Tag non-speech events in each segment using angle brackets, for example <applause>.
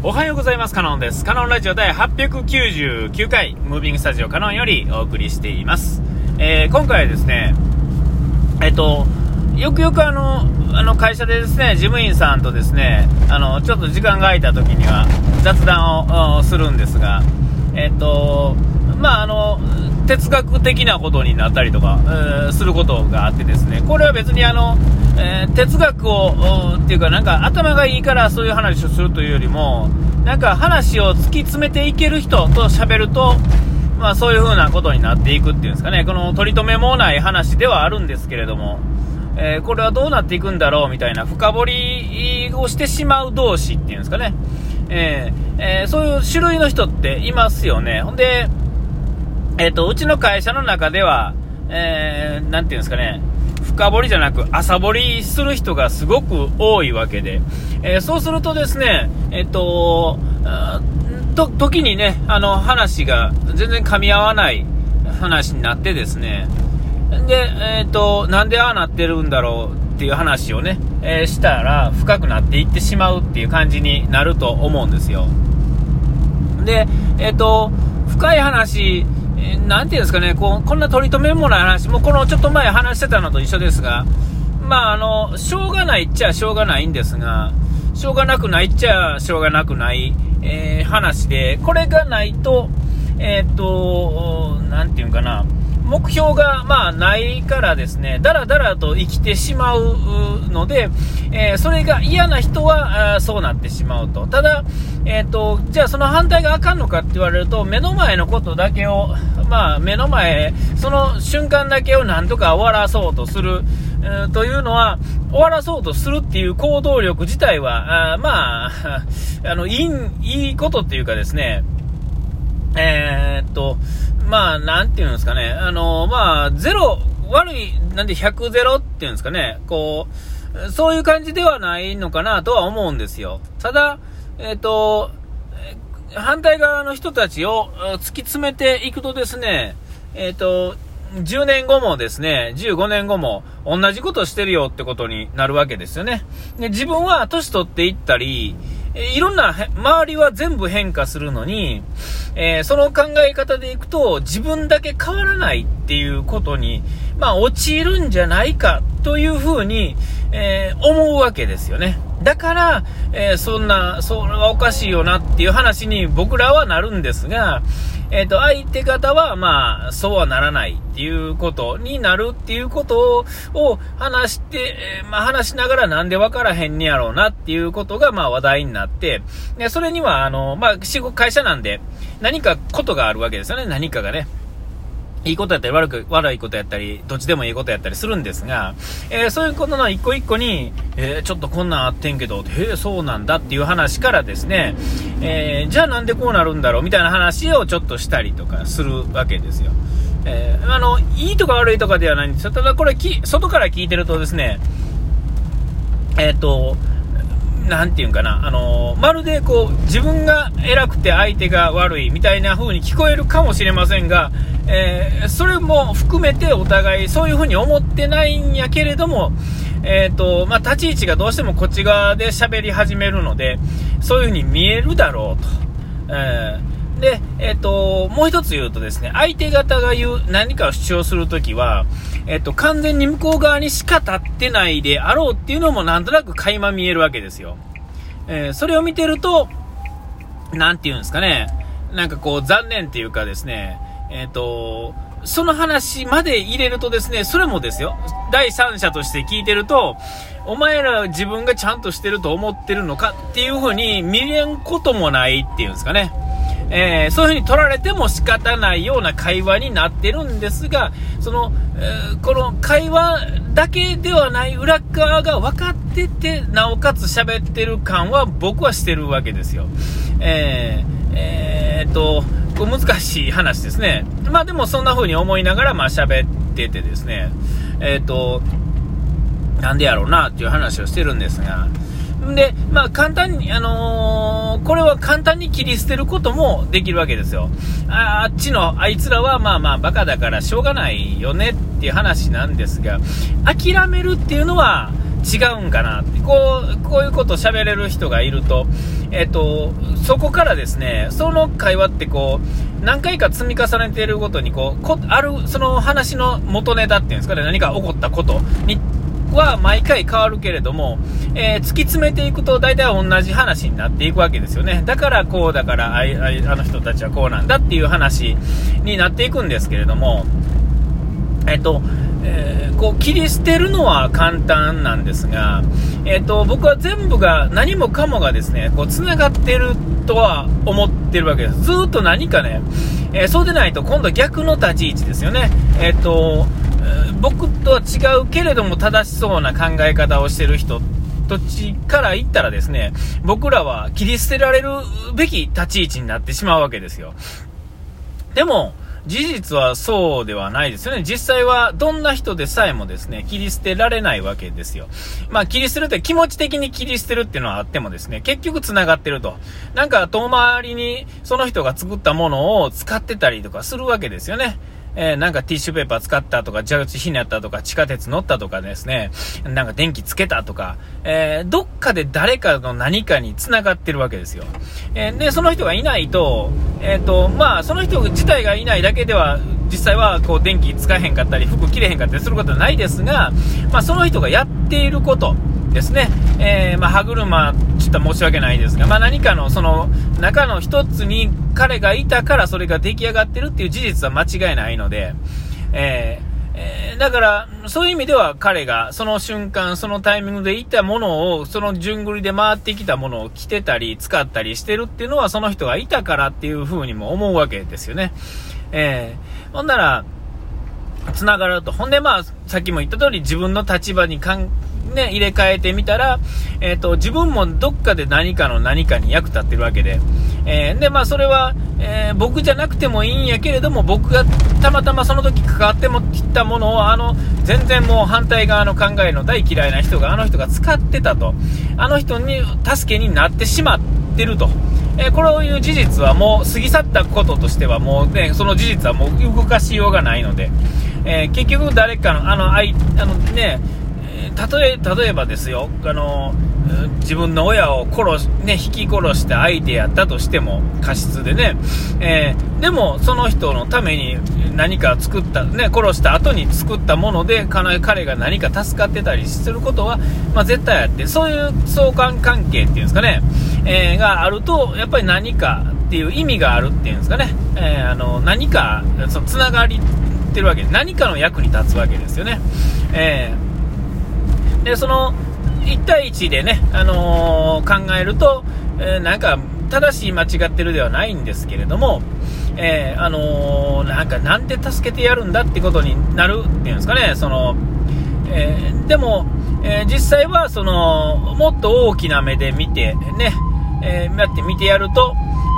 おはようございます。カノンです。カノンラジオ第899回、ムービングスタジオカノンよりお送りしています。えー、今回はですね、えっと、よくよくあの、あの会社でですね、事務員さんとですね、あの、ちょっと時間が空いた時には雑談をするんですが、えっと、まあ、あの、哲学的なことになったりとか、えー、することがあってですね、これは別にあの、えー、哲学を、っていうかなんか頭がいいからそういう話をするというよりも、なんか話を突き詰めていける人と喋ると、まあそういう風なことになっていくっていうんですかね、この取り留めもない話ではあるんですけれども、えー、これはどうなっていくんだろうみたいな深掘りをしてしまう同士っていうんですかね、えー、えー、そういう種類の人っていますよね。ほんで、えっ、と、うちの会社の中では、えー、なんていうんですかね、深掘りじゃなく朝掘りする人がすごく多いわけで、えー、そうするとですね、えっ、と、と、時にね、あの話が全然噛み合わない話になってですね、で、えっ、と、なんでああなってるんだろうっていう話をね、え、したら深くなっていってしまうっていう感じになると思うんですよ。で、えっ、と、深い話、えー、ていうんですかね、こうこんな取り留めもない話、もうこのちょっと前話してたのと一緒ですが、まあ、あの、しょうがないっちゃしょうがないんですが、しょうがなくないっちゃしょうがなくない、えー、話で、これがないと、えっ、と、なんていうんかな、目標が、まあ、ないからですね、だらだらと生きてしまうので、えー、それが嫌な人はあそうなってしまうと。ただ、えーと、じゃあその反対があかんのかって言われると、目の前のことだけを、まあ、目の前、その瞬間だけをなんとか終わらそうとする、えー、というのは、終わらそうとするっていう行動力自体は、あまあ、<laughs> あの、いい、いいことっていうかですね、えー、っと、まあ、なんていうんですかね、あの、まあ、ゼロ、悪い、なんで100ゼロっていうんですかね、こう、そういう感じではないのかなとは思うんですよ。ただ、えっ、ー、と、反対側の人たちを突き詰めていくとですね、えっ、ー、と、10年後もですね、15年後も同じことしてるよってことになるわけですよね。で自分は年取っていったり、いろんな、周りは全部変化するのに、えー、その考え方でいくと、自分だけ変わらないっていうことに、まあ、陥るんじゃないかというふうに、えー、思うわけですよね。だから、えー、そんな、それはおかしいよなっていう話に僕らはなるんですが、えっ、ー、と、相手方は、まあ、そうはならないっていうことになるっていうことを話して、まあ、話しながらなんでわからへんねやろうなっていうことが、まあ、話題になって、で、それには、あの、まあ、仕事、会社なんで、何かことがあるわけですよね、何かがね。いいことやったり悪く、悪いことやったり、どっちでもいいことやったりするんですが、えー、そういうことの一個一個に、えー、ちょっとこんなんあってんけど、へえ、そうなんだっていう話からですね、えー、じゃあなんでこうなるんだろうみたいな話をちょっとしたりとかするわけですよ。えあの、いいとか悪いとかではないんですよ。ただこれき、外から聞いてるとですね、えっ、と、なんていうんかな、あのまるでこう、自分が偉くて相手が悪いみたいな風に聞こえるかもしれませんが、えー、それも含めてお互いそういう風に思ってないんやけれども、え、ー、と、まあ、立ち位置がどうしてもこっち側で喋り始めるので、そういう風に見えるだろうと。えー、で、えっ、ー、と、もう一つ言うとですね、相手方が言う何かを主張するときは、えっ、と、完全に向こう側にしか立ってないであろうっていうのもなんとなく垣間見えるわけですよ。えそれを見てると、なんて言うんですかね、なんかこう残念っていうかですね、えっ、ー、と、その話まで入れるとですね、それもですよ、第三者として聞いてると、お前ら自分がちゃんとしてると思ってるのかっていう風に見れんこともないっていうんですかね。えー、そういう風に取られても仕方ないような会話になってるんですが、その、えー、この会話だけではない裏側が分かってて、なおかつ喋ってる感は僕はしてるわけですよ。えー、えー、っと、難しい話ですね。まあでもそんな風に思いながらまあ喋っててですね、えっ、ー、と、なんでやろうなっていう話をしてるんですが、で、まあ簡単に、あのー、これは簡単に切り捨てることもできるわけですよ。ああっちのあいつらはまあまあバカだからしょうがないよねっていう話なんですが、諦めるっていうのは、違うんかなって、こう、こういうこと喋れる人がいると、えっ、と、そこからですね、その会話ってこう、何回か積み重ねているごとに、こう、こある、その話の元ネタっていうんですかね、何か起こったことには毎回変わるけれども、えー、突き詰めていくと大体同じ話になっていくわけですよね。だからこうだからああの人たちはこうなんだっていう話になっていくんですけれども、えっと、えー、こう切り捨てるのは簡単なんですが、えっと、僕は全部が何もかもがですね、こう繋がってるとは思ってるわけです。ずっと何かね、えー、そうでないと今度逆の立ち位置ですよね。えっと、僕とは違うけれども正しそうな考え方をしてる人土地から言ったらですね、僕らは切り捨てられるべき立ち位置になってしまうわけですよ。でも、事実はそうではないですよね。実際はどんな人でさえもですね、切り捨てられないわけですよ。まあ切り捨てるって気持ち的に切り捨てるっていうのはあってもですね、結局繋がってると。なんか遠回りにその人が作ったものを使ってたりとかするわけですよね。えー、なんかティッシュペーパー使ったとか、蛇口ひねったとか、地下鉄乗ったとかですね、なんか電気つけたとか、えー、どっかで誰かの何かに繋がってるわけですよ。えー、で、その人がいないと、えっ、と、まあ、その人自体がいないだけでは、実際はこう電気使えへんかったり、服着れへんかったりすることはないですが、まあ、その人がやっていること、ですね、えー、まあ、歯車、ちょっと申し訳ないですが、まあ、何かのその中の一つに彼がいたからそれが出来上がってるっていう事実は間違いないので、えー、だから、そういう意味では彼がその瞬間、そのタイミングでいたものを、その順繰りで回ってきたものを着てたり、使ったりしてるっていうのは、その人がいたからっていう風にも思うわけですよね。えー、ほんなら、繋がると。ほんで、まあ、さっきも言った通り、自分の立場にかんね、入れ替えてみたら、えっ、と、自分もどっかで何かの何かに役立ってるわけで、えー、で、まあ、それは、えー、僕じゃなくてもいいんやけれども、僕がたまたまその時関わってもきたものを、あの、全然もう反対側の考えの大嫌いな人が、あの人が使ってたと、あの人に助けになってしまってると。えこういう事実はもう過ぎ去ったこととしてはもうね、その事実はもう動かしようがないので、え結局誰かの、あの、あい、あのね、例え例えばですよ。あの自分の親を殺し、ね、引き殺した相手やったとしても過失でね、えー、でもその人のために何か作った、ね、殺した後に作ったもので彼が何か助かってたりすることは、まあ、絶対あってそういう相関関係っていうんですかね、えー、があるとやっぱり何かっていう意味があるっていうんですかね、えー、あの何かそのつながりってるわけで何かの役に立つわけですよね。えーで、その、1対1でね、あのー、考えると、えー、なんか、正しい間違ってるではないんですけれども、えー、あのなんか、なんで助けてやるんだってことになるっていうんですかね、その、えでも、え実際は、その、もっと大きな目で見て、ね、えやって見てやると、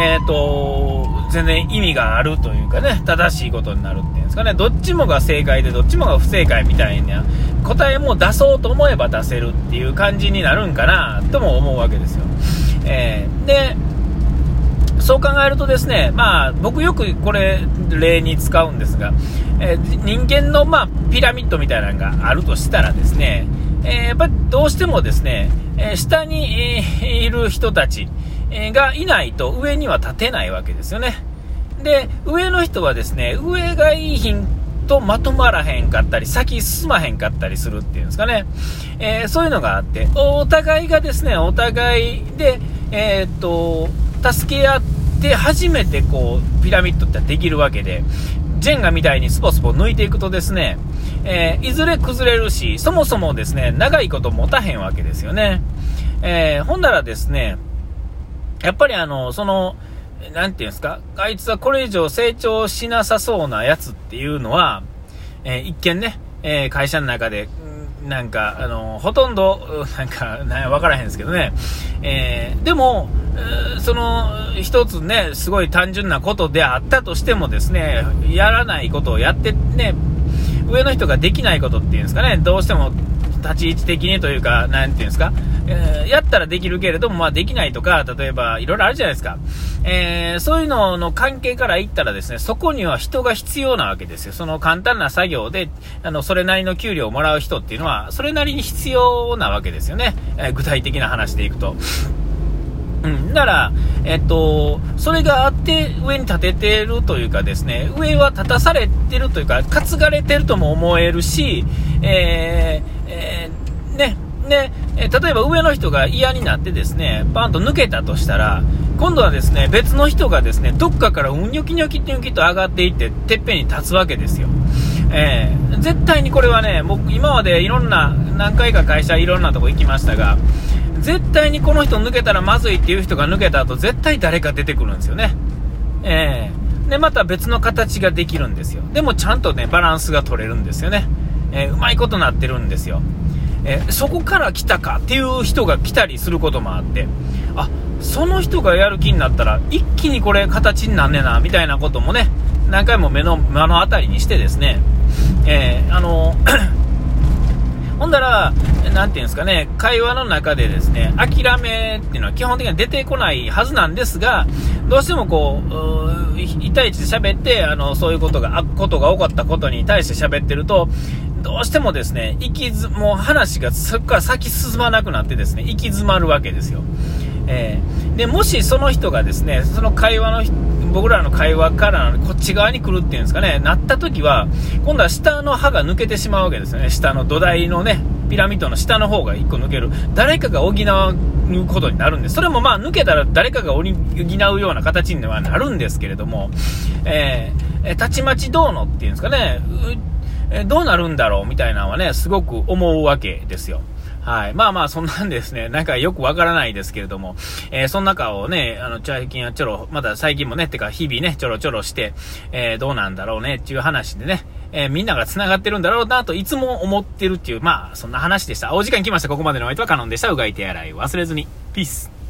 えっ、と、全然意味があるというかね、正しいことになるっていうんですかね、どっちもが正解でどっちもが不正解みたいな答えも出そうと思えば出せるっていう感じになるんかなとも思うわけですよ。えー、で、そう考えるとですね、まあ、僕よくこれ例に使うんですが、えー、人間の、まあ、ピラミッドみたいなのがあるとしたらですね、えー、やっぱりどうしてもですね、え下に、えいる人たちがいないと上には立てないわけですよね。で、上の人はですね、上がいいとまとまらへんかったり、先進まへんかったりするっていうんですかね。えー、そういうのがあって、お互いがですね、お互いで、えー、っと、助け合って初めてこう、ピラミッドってできるわけで、ジェンガみたいにスポスポ抜いていくとですね、えー、いずれ崩れるし、そもそもですね、長いこと持たへんわけですよね。えー、ほんならですね、やっぱりあの、その、なんていうんですか、あいつはこれ以上成長しなさそうなやつっていうのは、えー、一見ね、えー、会社の中で、なんか、あの、ほとんど、<laughs> なんか、なわからへんですけどね。え、でも、その、一つね、すごい単純なことであったとしてもですね、やらないことをやってね、上の人ができないことっていうんですかね、どうしても立ち位置的にというか、なんていうんですか、え、やったらできるけれども、まあできないとか、例えばいろいろあるじゃないですか。えー、そういうのの関係から言ったらですね、そこには人が必要なわけですよ。その簡単な作業で、あの、それなりの給料をもらう人っていうのは、それなりに必要なわけですよね。えー、具体的な話でいくと。うん、だから、えっと、それがあって上に立ててるというかですね、上は立たされてるというか、担がれてるとも思えるし、えー、えー、ね、で、え例えば上の人が嫌になってですね、パンと抜けたとしたら、今度はですね、別の人がですね、どっかからうんにょきにょきにょきと上がっていって、てっぺんに立つわけですよ。えー、絶対にこれはね、僕今までいろんな、何回か会社いろんなとこ行きましたが、絶対にこの人抜けたらまずいっていう人が抜けた後、絶対誰か出てくるんですよね。えー、で、また別の形ができるんですよ。でもちゃんとね、バランスが取れるんですよね。えー、うまいことなってるんですよ。え、そこから来たかっていう人が来たりすることもあって、あ、その人がやる気になったら、一気にこれ形になんねえな、みたいなこともね、何回も目の、目の当たりにしてですね、えー、あの <clears throat> ほんだら、なていうんですかね、会話の中でですね、諦めっていうのは基本的には出てこないはずなんですが、どうしてもこ、う1対1で喋って、あの、そういうことが、ことが起こったことに対して喋ってると、どうしてもですね、行きず、もう話がそこから先進まなくなってですね、行き詰まるわけですよ。えー、で、もしその人がですね、その会話の、僕らの会話からこっち側に来るっていうんですかね、なった時は、今度は下の歯が抜けてしまうわけですよね。下の土台のね、ピラミッドの下の方が1個抜ける。誰かが補うことになるんです。それもまあ抜けたら誰かが補うような形にはなるんですけれども、えー、たちまちどうのっていうんですかね、えどうなるんだろうみたいなのはね、すごく思うわけですよ。はい。まあまあ、そんなんですね、<laughs> なんかよくわからないですけれども、えー、その中をね、あの、最近はちょろ、まだ最近もね、てか日々ね、ちょろちょろして、えー、どうなんだろうね、っていう話でね、えー、みんなが繋がってるんだろうなといつも思ってるっていう、まあ、そんな話でした。お時間来ました。ここまでのお相手はカノンでした。うがい手洗い忘れずに。ピース。